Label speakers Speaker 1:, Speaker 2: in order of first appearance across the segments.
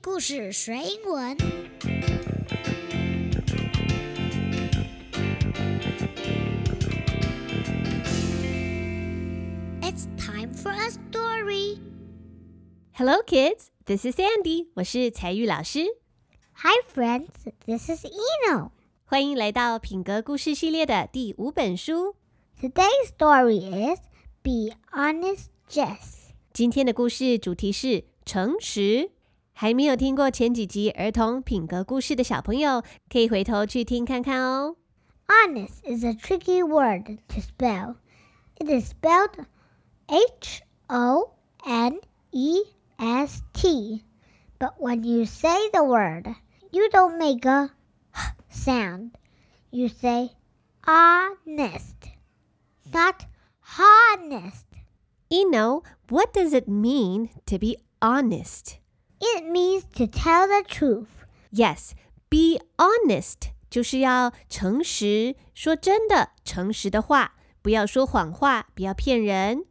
Speaker 1: 故事学英文。It's time for a story.
Speaker 2: Hello, kids. This is Sandy. 我是采玉老师。
Speaker 1: Hi, friends. This is Eno.
Speaker 2: 欢迎来到品格故事系列的第五本书。
Speaker 1: Today's story is Be Honest, Jess.
Speaker 2: 今天的故事主题是诚实。 还没有听过前几集儿童品格故事的小朋友，可以回头去听看看哦。
Speaker 1: Honest is a tricky word to spell. It is spelled H O N E S T. But when you say the word, you don't make a h sound. You say honest, not honest.
Speaker 2: Eno, what does it mean to be honest?
Speaker 1: It means to tell the truth.
Speaker 2: Yes, be honest 就是要诚实，说真的，诚实的话，不要说谎话，不要骗人。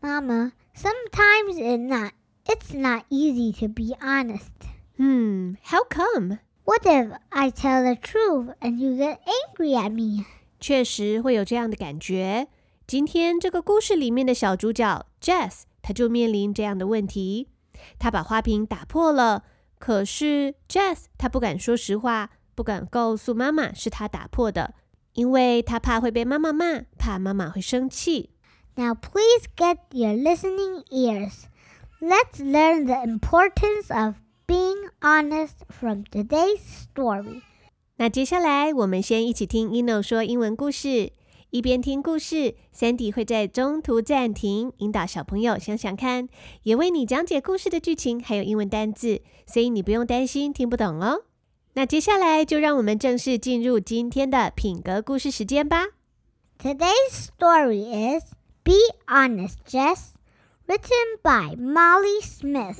Speaker 1: Mama, sometimes it's not, it's not easy to be honest.
Speaker 2: Hmm, how come?
Speaker 1: What if I tell the truth and you get angry at me?
Speaker 2: 确实会有这样的感觉。今天这个故事里面的小主角 Jess，他就面临这样的问题。 他把花瓶打破了，可是 Jess 他不敢说实话，不敢告诉妈妈是他打破的，因为他怕会被妈妈骂，怕妈妈会生气。
Speaker 1: Now please get your listening ears. Let's learn the importance of being honest from today's story.
Speaker 2: 那接下来我们先一起听 Ino 说英文故事。一边听故事，Sandy 会在中途暂停，引导小朋友想想看，也为你讲解故事的剧情，还有英文单字，所以你不用担心听不懂哦。那接下来就让我们正式进入今天的品格故事时间吧。
Speaker 1: Today's story is Be Honest, Jess, written by Molly Smith.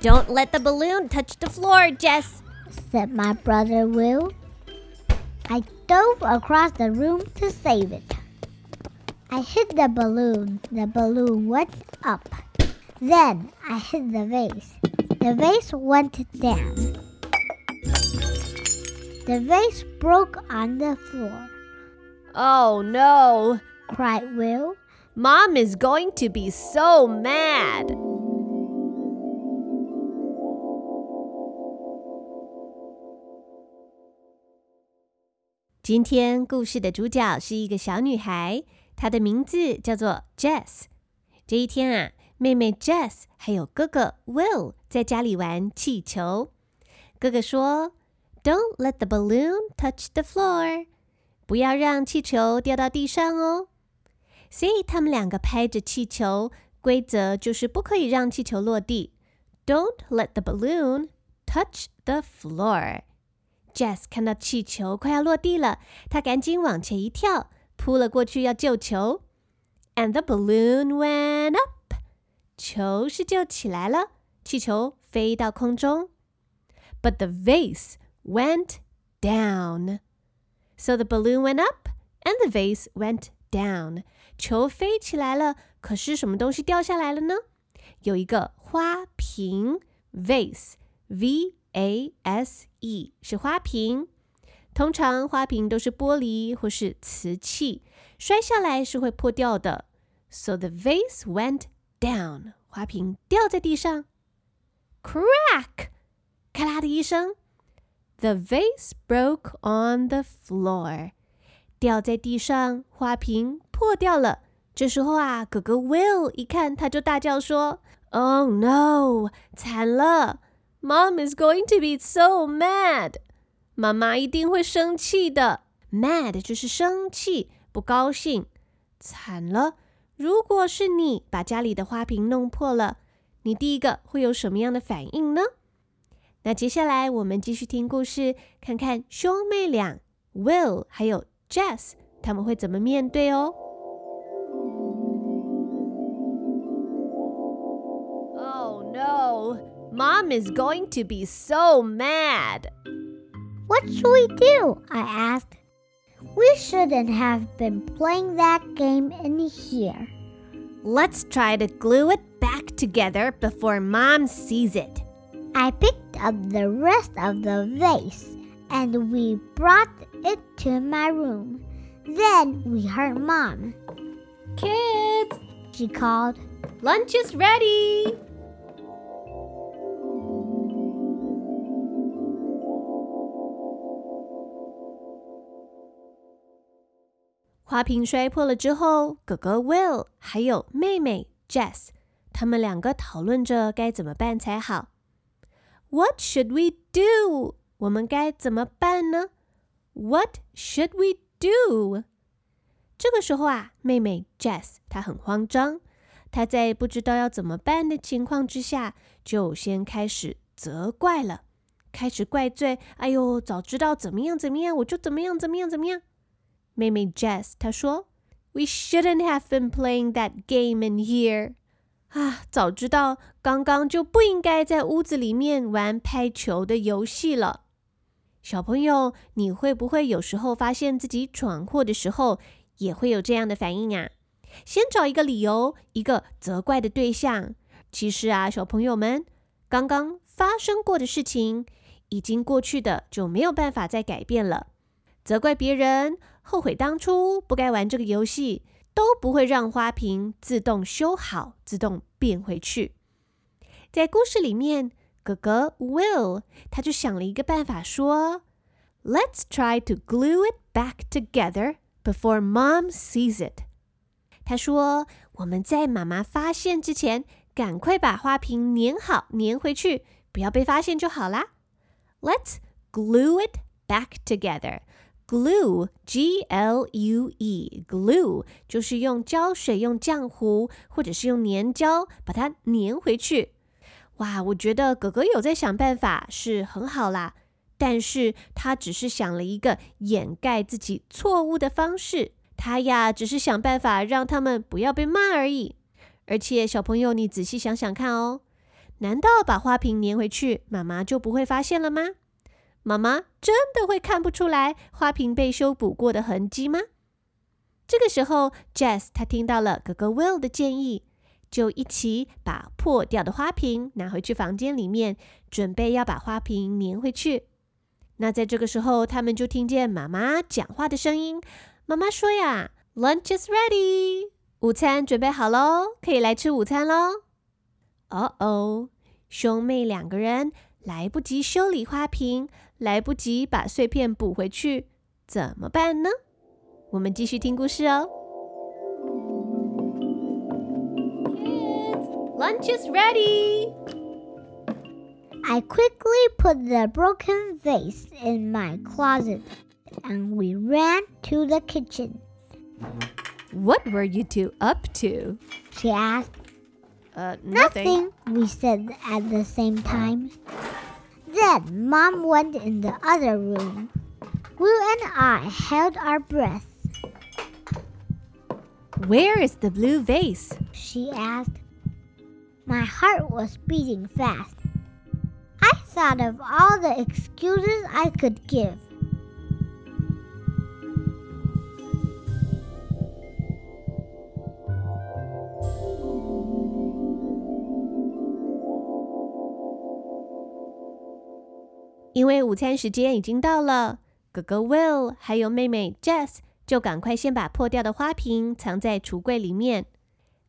Speaker 2: Don't let the balloon touch the floor, Jess,
Speaker 1: said my brother Will. I dove across the room to save it. I hit the balloon. The balloon went up. Then I hit the vase. The vase went down. The vase broke on the floor.
Speaker 2: Oh no,
Speaker 1: cried Will.
Speaker 2: Mom is going to be so mad. 今天故事的主角是一个小女孩，她的名字叫做 Jess。这一天啊，妹妹 Jess 还有哥哥 Will 在家里玩气球。哥哥说：“Don't let the balloon touch the floor，不要让气球掉到地上哦。”所以他们两个拍着气球，规则就是不可以让气球落地。Don't let the balloon touch the floor。Jess 看到气球快要落地了，她赶紧往前一跳，扑了过去要救球。And the balloon went up，球是救起来了，气球飞到空中。But the vase went down。So the balloon went up and the vase went down。球飞起来了，可是什么东西掉下来了呢？有一个花瓶，vase，v。A S E 是花瓶，通常花瓶都是玻璃或是瓷器，摔下来是会破掉的。So the vase went down，花瓶掉在地上，crack，咔啦的一声，the vase broke on the floor，掉在地上，花瓶破掉了。这时候啊，哥哥 Will 一看，他就大叫说：“Oh no，惨了！” Mom is going to be so mad. 妈妈一定会生气的。Mad 就是生气、不高兴。惨了！如果是你把家里的花瓶弄破了，你第一个会有什么样的反应呢？那接下来我们继续听故事，看看兄妹俩 Will 还有 Jess 他们会怎么面对哦。Mom is going to be so mad.
Speaker 1: What should we do? I asked. We shouldn't have been playing that game in here.
Speaker 2: Let's try to glue it back together before Mom sees it.
Speaker 1: I picked up the rest of the vase and we brought it to my room. Then we heard Mom.
Speaker 2: Kids,
Speaker 1: She called.
Speaker 2: lunch is ready. 花瓶摔破了之后，哥哥 Will 还有妹妹 Jess，他们两个讨论着该怎么办才好。What should we do？我们该怎么办呢？What should we do？这个时候啊，妹妹 Jess 她很慌张，她在不知道要怎么办的情况之下，就先开始责怪了，开始怪罪。哎呦，早知道怎么样怎么样，我就怎么样怎么样怎么样。妹妹 Jess 她说：“We shouldn't have been playing that game in here。”啊，早知道刚刚就不应该在屋子里面玩拍球的游戏了。小朋友，你会不会有时候发现自己闯祸的时候，也会有这样的反应啊？先找一个理由，一个责怪的对象。其实啊，小朋友们，刚刚发生过的事情已经过去的，就没有办法再改变了。责怪别人，后悔当初不该玩这个游戏，都不会让花瓶自动修好、自动变回去。在故事里面，哥哥 Will 他就想了一个办法，说：“Let's try to glue it back together before Mom sees it。”他说：“我们在妈妈发现之前，赶快把花瓶粘好、粘回去，不要被发现就好啦。”Let's glue it back together。Glue, G-L-U-E, glue 就是用胶水、用浆糊或者是用粘胶把它粘回去。哇，我觉得哥哥有在想办法是很好啦，但是他只是想了一个掩盖自己错误的方式。他呀，只是想办法让他们不要被骂而已。而且小朋友，你仔细想想看哦，难道把花瓶粘回去，妈妈就不会发现了吗？妈妈真的会看不出来花瓶被修补过的痕迹吗？这个时候，Jess 她听到了哥哥 Will 的建议，就一起把破掉的花瓶拿回去房间里面，准备要把花瓶粘回去。那在这个时候，他们就听见妈妈讲话的声音。妈妈说呀：“Lunch is ready，午餐准备好喽，可以来吃午餐喽。”哦哦，兄妹两个人来不及修理花瓶。来不及把碎片补回去，怎么办呢？我们继续听故事哦。Kids, lunch is ready.
Speaker 1: I quickly put the broken vase in my closet and we ran to the kitchen.
Speaker 2: What were you two up to?
Speaker 1: She asked.
Speaker 2: Uh, nothing.
Speaker 1: Nothing, we said at the same time. Then Mom went in the other room. Will and I held our breath.
Speaker 2: Where is the blue vase?
Speaker 1: She asked. My heart was beating fast. I thought of all the excuses I could give.
Speaker 2: “午餐时间已经到了，哥哥 Will 还有妹妹 Jess 就赶快先把破掉的花瓶藏在橱柜里面。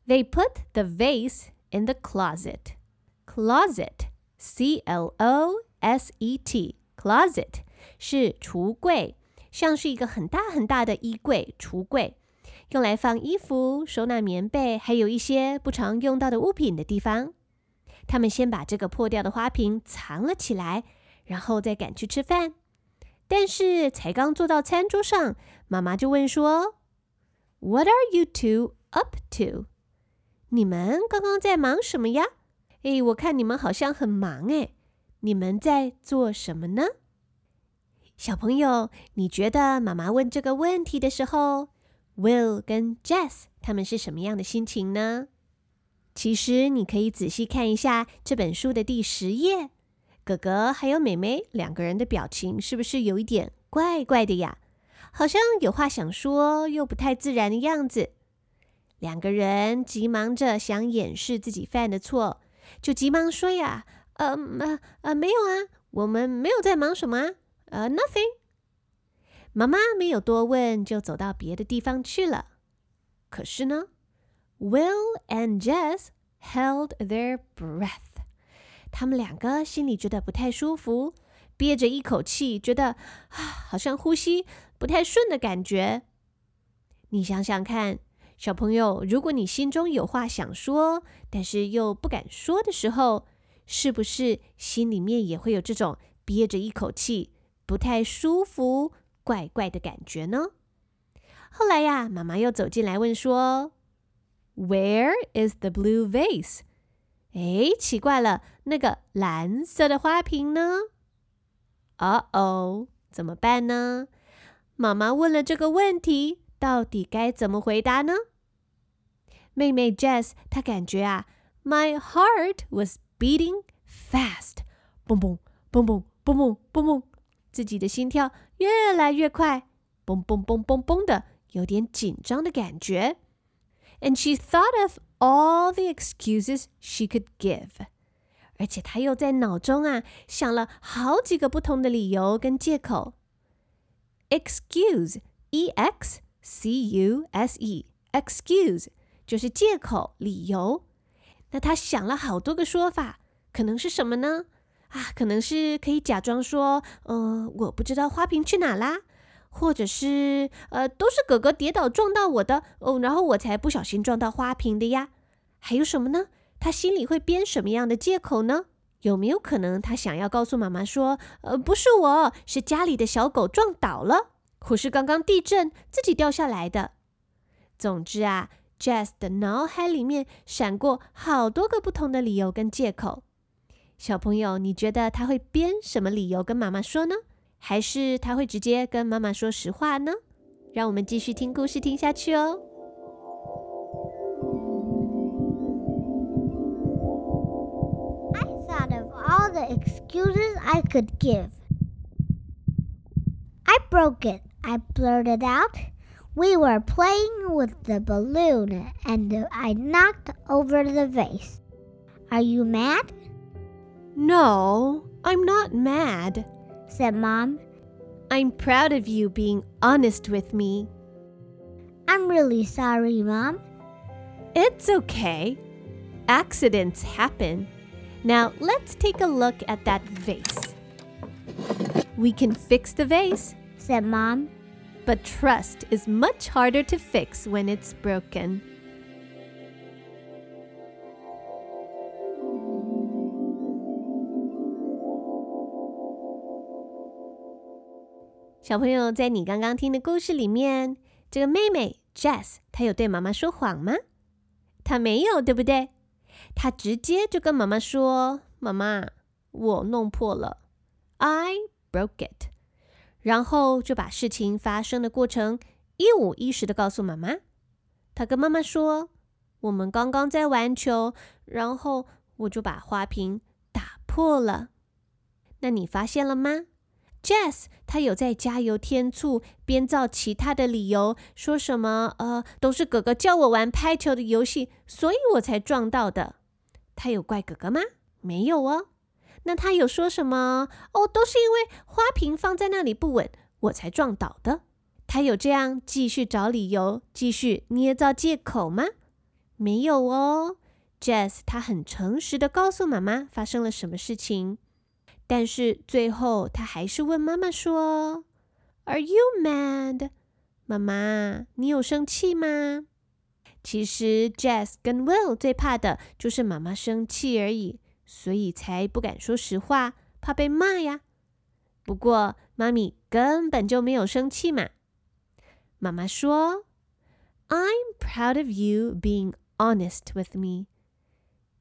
Speaker 2: They put the vase in the closet. Closet, C-L-O-S-E-T, closet 是橱柜，像是一个很大很大的衣柜、橱柜，用来放衣服、收纳棉被，还有一些不常用到的物品的地方。他们先把这个破掉的花瓶藏了起来。然后再赶去吃饭，但是才刚坐到餐桌上，妈妈就问说：“What are you two up to？” 你们刚刚在忙什么呀？诶，我看你们好像很忙诶。你们在做什么呢？小朋友，你觉得妈妈问这个问题的时候，Will 跟 Jess 他们是什么样的心情呢？其实你可以仔细看一下这本书的第十页。哥哥还有妹妹两个人的表情是不是有一点怪怪的呀？好像有话想说，又不太自然的样子。两个人急忙着想掩饰自己犯的错，就急忙说呀：“呃呃呃，没有啊，我们没有在忙什么啊，呃，nothing。”妈妈没有多问，就走到别的地方去了。可是呢，Will and Jess held their breath。他们两个心里觉得不太舒服，憋着一口气，觉得啊，好像呼吸不太顺的感觉。你想想看。小朋友，如果你心中有话想说，但是又不敢说的时候，是不是心里面也会有这种憋着一口气、不太舒服、怪怪的感觉呢？后来呀，妈妈又走进来问说：“Where is the blue vase？” 哎，奇怪了，那个蓝色的花瓶呢？哦哦，怎么办呢？妈妈问了这个问题。到底该怎么回答呢？妹妹 Jess，她感觉啊，My heart was beating fast，蹦蹦蹦蹦蹦蹦蹦蹦，自己的心跳越来越快，嘣嘣嘣嘣嘣的，有点紧张的感觉。And she thought of all the excuses she could give，而且她又在脑中啊想了好几个不同的理由跟借口。Excuse，E X。C-U-S-E，excuse 就是借口、理由。那他想了好多个说法，可能是什么呢？啊，可能是可以假装说，呃，我不知道花瓶去哪啦，或者是，呃，都是哥哥跌倒撞到我的，哦，然后我才不小心撞到花瓶的呀。还有什么呢？他心里会编什么样的借口呢？有没有可能他想要告诉妈妈说，呃，不是我，是家里的小狗撞倒了？或是刚刚地震自己掉下来的。总之啊，Jess 的脑海里面闪过好多个不同的理由跟借口。小朋友，你觉得他会编什么理由跟妈妈说呢？还是他会直接跟妈妈说实话呢？让我们继续听故事听下去哦。
Speaker 1: I thought of all the excuses I could give. I broke it. I blurted out. We were playing with the balloon and I knocked over the vase. Are you mad?
Speaker 2: No, I'm not mad,
Speaker 1: said Mom.
Speaker 2: I'm proud of you being honest with me.
Speaker 1: I'm really sorry, Mom.
Speaker 2: It's okay. Accidents happen. Now let's take a look at that vase. We can fix the vase
Speaker 1: said Mom.
Speaker 2: But trust is much harder to fix when it's broken. 小朋友，在你刚刚听的故事里面，这个妹妹 Jess 她有对妈妈说谎吗？她没有，对不对？她直接就跟妈妈说：“妈妈，我弄破了，I broke it。”然后就把事情发生的过程一五一十的告诉妈妈。她跟妈妈说：“我们刚刚在玩球，然后我就把花瓶打破了。那你发现了吗？Jess 他有在加油添醋，编造其他的理由，说什么呃，都是哥哥叫我玩拍球的游戏，所以我才撞到的。他有怪哥哥吗？没有哦。”那他有说什么？哦，都是因为花瓶放在那里不稳，我才撞倒的。他有这样继续找理由，继续捏造借口吗？没有哦。Jess 他很诚实的告诉妈妈发生了什么事情，但是最后他还是问妈妈说：“Are you mad？” 妈妈，你有生气吗？其实 Jess 跟 Will 最怕的就是妈妈生气而已。所以才不敢说实话，怕被骂呀。不过妈咪根本就没有生气嘛。妈妈说：“I'm proud of you being honest with me。”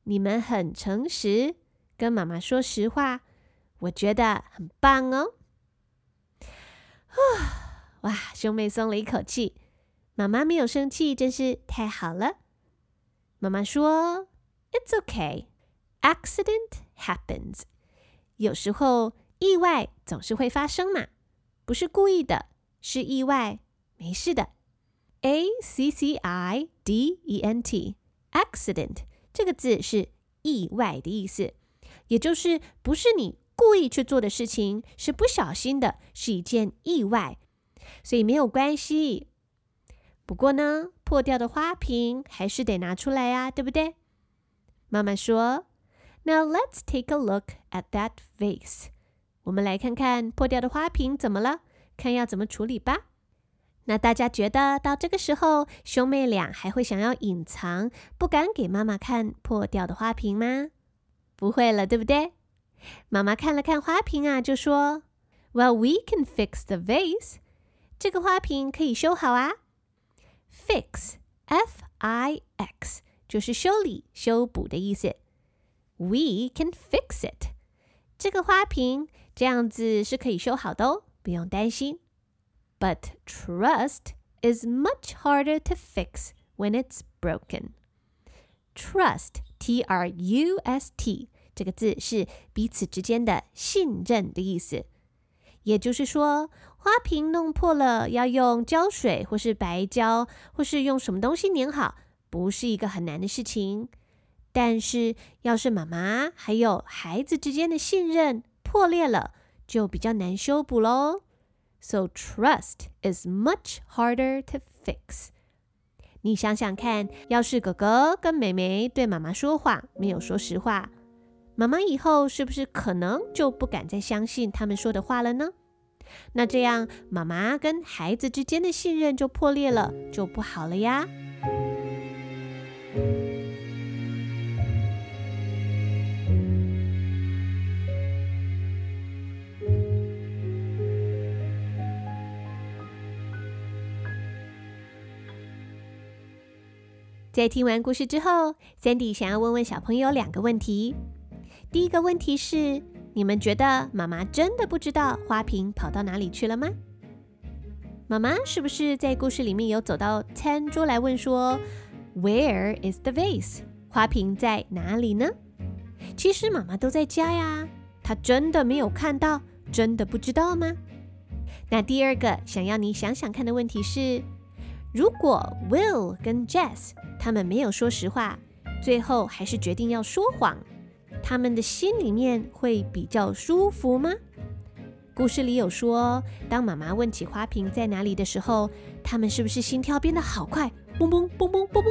Speaker 2: 你们很诚实，跟妈妈说实话，我觉得很棒哦。啊 哇，兄妹松了一口气，妈妈没有生气，真是太好了。妈妈说：“It's okay。” Accident happens，有时候意外总是会发生嘛，不是故意的，是意外，没事的。A C C I D E N T，accident 这个字是意外的意思，也就是不是你故意去做的事情，是不小心的，是一件意外，所以没有关系。不过呢，破掉的花瓶还是得拿出来呀，对不对？妈妈说：“Now let's take a look at that vase。”我们来看看破掉的花瓶怎么了，看要怎么处理吧。那大家觉得到这个时候，兄妹俩还会想要隐藏，不敢给妈妈看破掉的花瓶吗？不会了，对不对？妈妈看了看花瓶啊，就说：“Well, we can fix the vase。这个花瓶可以修好啊。Fix，F-I-X，就是修理、修补的意思。We can fix it。这个花瓶这样子是可以修好的哦，不用担心。” But trust is much harder to fix when it's broken. Trust, T-R-U-S-T， 这个字是彼此之间的信任的意思。也就是说，花瓶弄破了，要用胶水或是白胶，或是用什么东西粘好，不是一个很难的事情。但是，要是妈妈还有孩子之间的信任破裂了，就比较难修补喽。So trust is much harder to fix. 你想想看，要是哥哥跟妹妹对妈妈说谎，没有说实话，妈妈以后是不是可能就不敢再相信他们说的话了呢？那这样，妈妈跟孩子之间的信任就破裂了，就不好了呀。在听完故事之后，Sandy 想要问问小朋友两个问题。第一个问题是：你们觉得妈妈真的不知道花瓶跑到哪里去了吗？妈妈是不是在故事里面有走到餐桌来问说：“Where is the vase？” 花瓶在哪里呢？其实妈妈都在家呀，她真的没有看到，真的不知道吗？那第二个想要你想想看的问题是：如果 Will 跟 Jess 他们没有说实话，最后还是决定要说谎，他们的心里面会比较舒服吗？故事里有说，当妈妈问起花瓶在哪里的时候，他们是不是心跳变得好快，嘣嘣嘣嘣嘣嘣，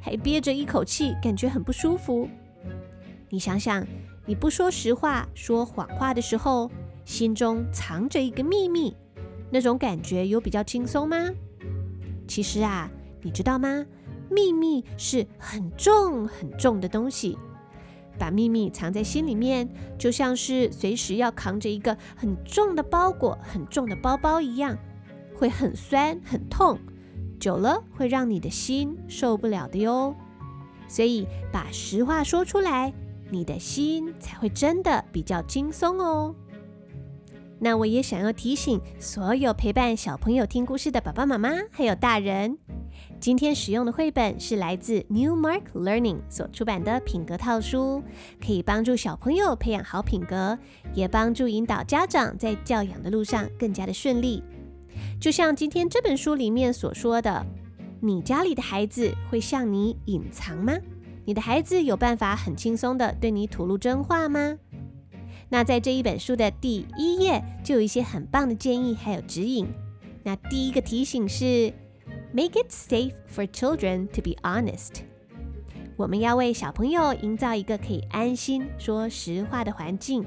Speaker 2: 还憋着一口气，感觉很不舒服？你想想，你不说实话、说谎话的时候，心中藏着一个秘密，那种感觉有比较轻松吗？其实啊，你知道吗？秘密是很重很重的东西，把秘密藏在心里面，就像是随时要扛着一个很重的包裹、很重的包包一样，会很酸很痛，久了会让你的心受不了的哟。所以把实话说出来，你的心才会真的比较轻松哦。那我也想要提醒所有陪伴小朋友听故事的爸爸妈妈，还有大人，今天使用的绘本是来自 Newmark Learning 所出版的品格套书，可以帮助小朋友培养好品格，也帮助引导家长在教养的路上更加的顺利。就像今天这本书里面所说的，你家里的孩子会向你隐藏吗？你的孩子有办法很轻松的对你吐露真话吗？那在这一本书的第一页就有一些很棒的建议还有指引。那第一个提醒是，Make it safe for children to be honest。我们要为小朋友营造一个可以安心说实话的环境，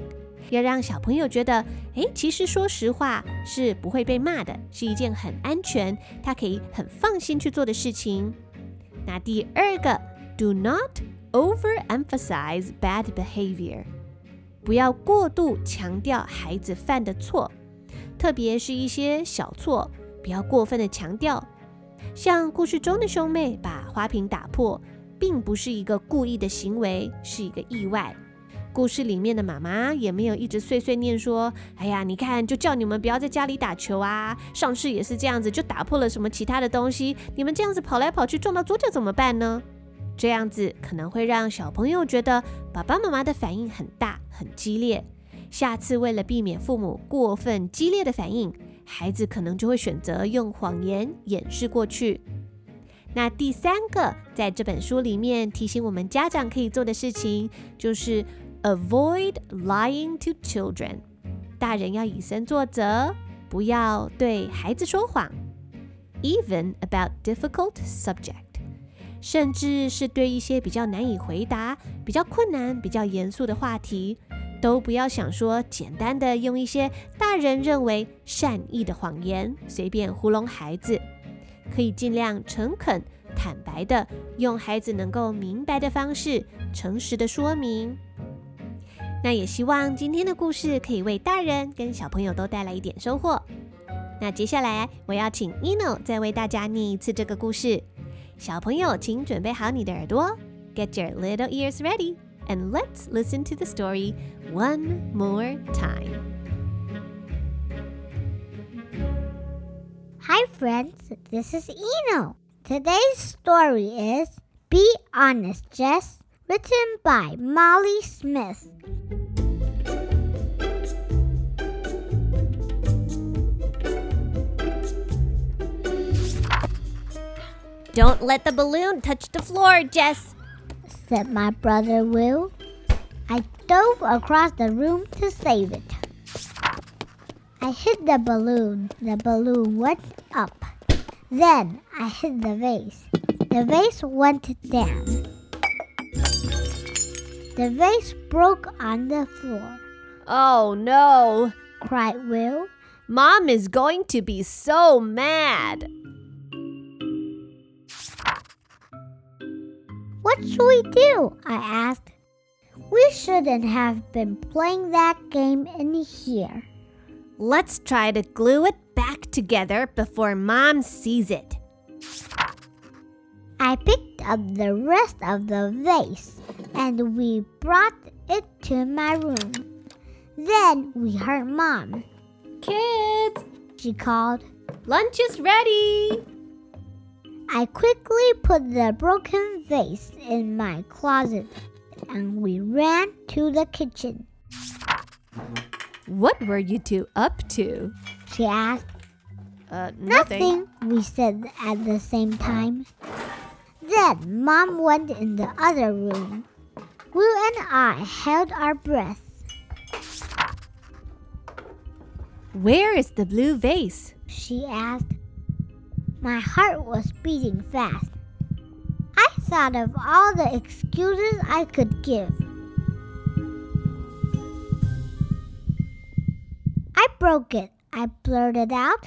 Speaker 2: 要让小朋友觉得，诶，其实说实话是不会被骂的，是一件很安全，他可以很放心去做的事情。那第二个，Do not overemphasize bad behavior。不要过度强调孩子犯的错，特别是一些小错，不要过分的强调。像故事中的兄妹把花瓶打破，并不是一个故意的行为，是一个意外。故事里面的妈妈也没有一直碎碎念说：“哎呀，你看，就叫你们不要在家里打球啊！上次也是这样子，就打破了什么其他的东西，你们这样子跑来跑去撞到桌角怎么办呢？”这样子可能会让小朋友觉得爸爸妈妈的反应很大、很激烈。下次为了避免父母过分激烈的反应，孩子可能就会选择用谎言掩饰过去。那第三个，在这本书里面提醒我们家长可以做的事情，就是 avoid lying to children。大人要以身作则，不要对孩子说谎，even about difficult subject，甚至是对一些比较难以回答、比较困难、比较严肃的话题，都不要想说简单的用一些大人认为善意的谎言随便糊弄孩子。可以尽量诚恳、坦白的，用孩子能够明白的方式，诚实的说明。那也希望今天的故事可以为大人跟小朋友都带来一点收获。那接下来我要请 Ino 再为大家念一次这个故事。小朋友，请准备好你的耳朵，Get your little ears ready, and let's listen to the story one more time.
Speaker 1: Hi, friends. This is Eno. Today's story is Be Honest, Jess, written by Molly Smith.
Speaker 2: Don't let the balloon touch the floor, Jess,
Speaker 1: said my brother Will. I dove across the room to save it. I hit the balloon. The balloon went up. Then I hit the vase. The vase went down. The vase broke on the floor.
Speaker 2: Oh no,
Speaker 1: cried Will.
Speaker 2: Mom is going to be so mad.
Speaker 1: What should we do? I asked. We shouldn't have been playing that game in here.
Speaker 2: Let's try to glue it back together before Mom sees it.
Speaker 1: I picked up the rest of the vase and we brought it to my room. Then we heard Mom.
Speaker 2: Kids,
Speaker 1: she called.
Speaker 2: Lunch is ready.
Speaker 1: I quickly put the broken vase in my closet and we ran to the kitchen.
Speaker 2: What were you two up to?
Speaker 1: She asked.
Speaker 2: Uh, nothing.
Speaker 1: nothing, we said at the same time. Then Mom went in the other room. Will and I held our breath.
Speaker 2: Where is the blue vase?
Speaker 1: She asked. My heart was beating fast. I thought of all the excuses I could give. I broke it, I blurted out.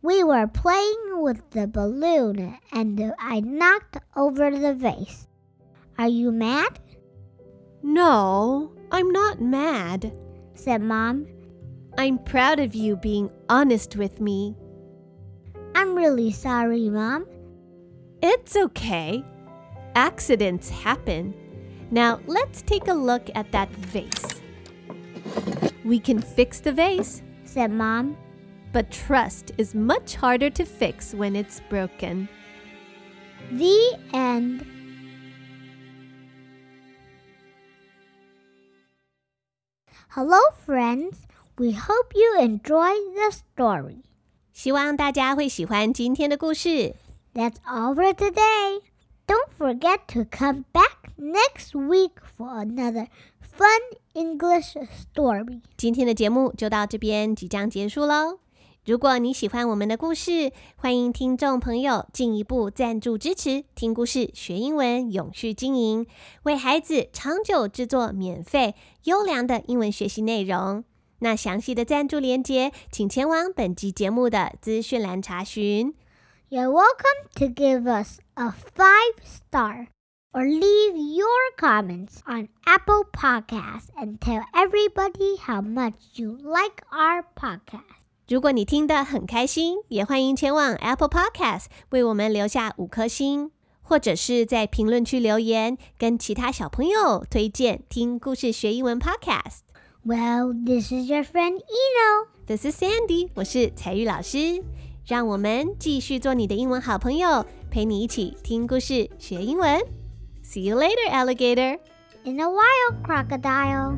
Speaker 1: We were playing with the balloon and I knocked over the vase. Are you mad?
Speaker 2: No, I'm not mad,
Speaker 1: said Mom.
Speaker 2: I'm proud of you being honest with me.
Speaker 1: I'm really sorry, Mom.
Speaker 2: It's okay. Accidents happen. Now let's take a look at that vase. We can fix the vase,
Speaker 1: said Mom.
Speaker 2: But trust is much harder to fix when it's broken.
Speaker 1: The end. Hello, friends. We hope you enjoyed the story.
Speaker 2: 希望大家会喜欢今天的故事。
Speaker 1: That's all for today. Don't forget to come back next week for another fun English story.
Speaker 2: 今天的节目就到这边，即将结束喽。如果你喜欢我们的故事，欢迎听众朋友进一步赞助支持，听故事学英文，永续经营，为孩子长久制作免费优良的英文学习内容。那详细的赞助连接，请前往本集节目的资讯栏查询。
Speaker 1: You're welcome to give us a five star or leave your comments on Apple Podcasts and tell everybody how much you like our podcast.
Speaker 2: 如果你听得很开心，也欢迎前往 Apple Podcasts 为我们留下五颗星，或者是在评论区留言，跟其他小朋友推荐听故事学英文 Podcast。
Speaker 1: Well, this is your friend Eno.
Speaker 2: This is Sandy. 我是采玉老师，让我们继续做你的英文好朋友，陪你一起听故事学英文。See you later, alligator.
Speaker 1: In a while, crocodile.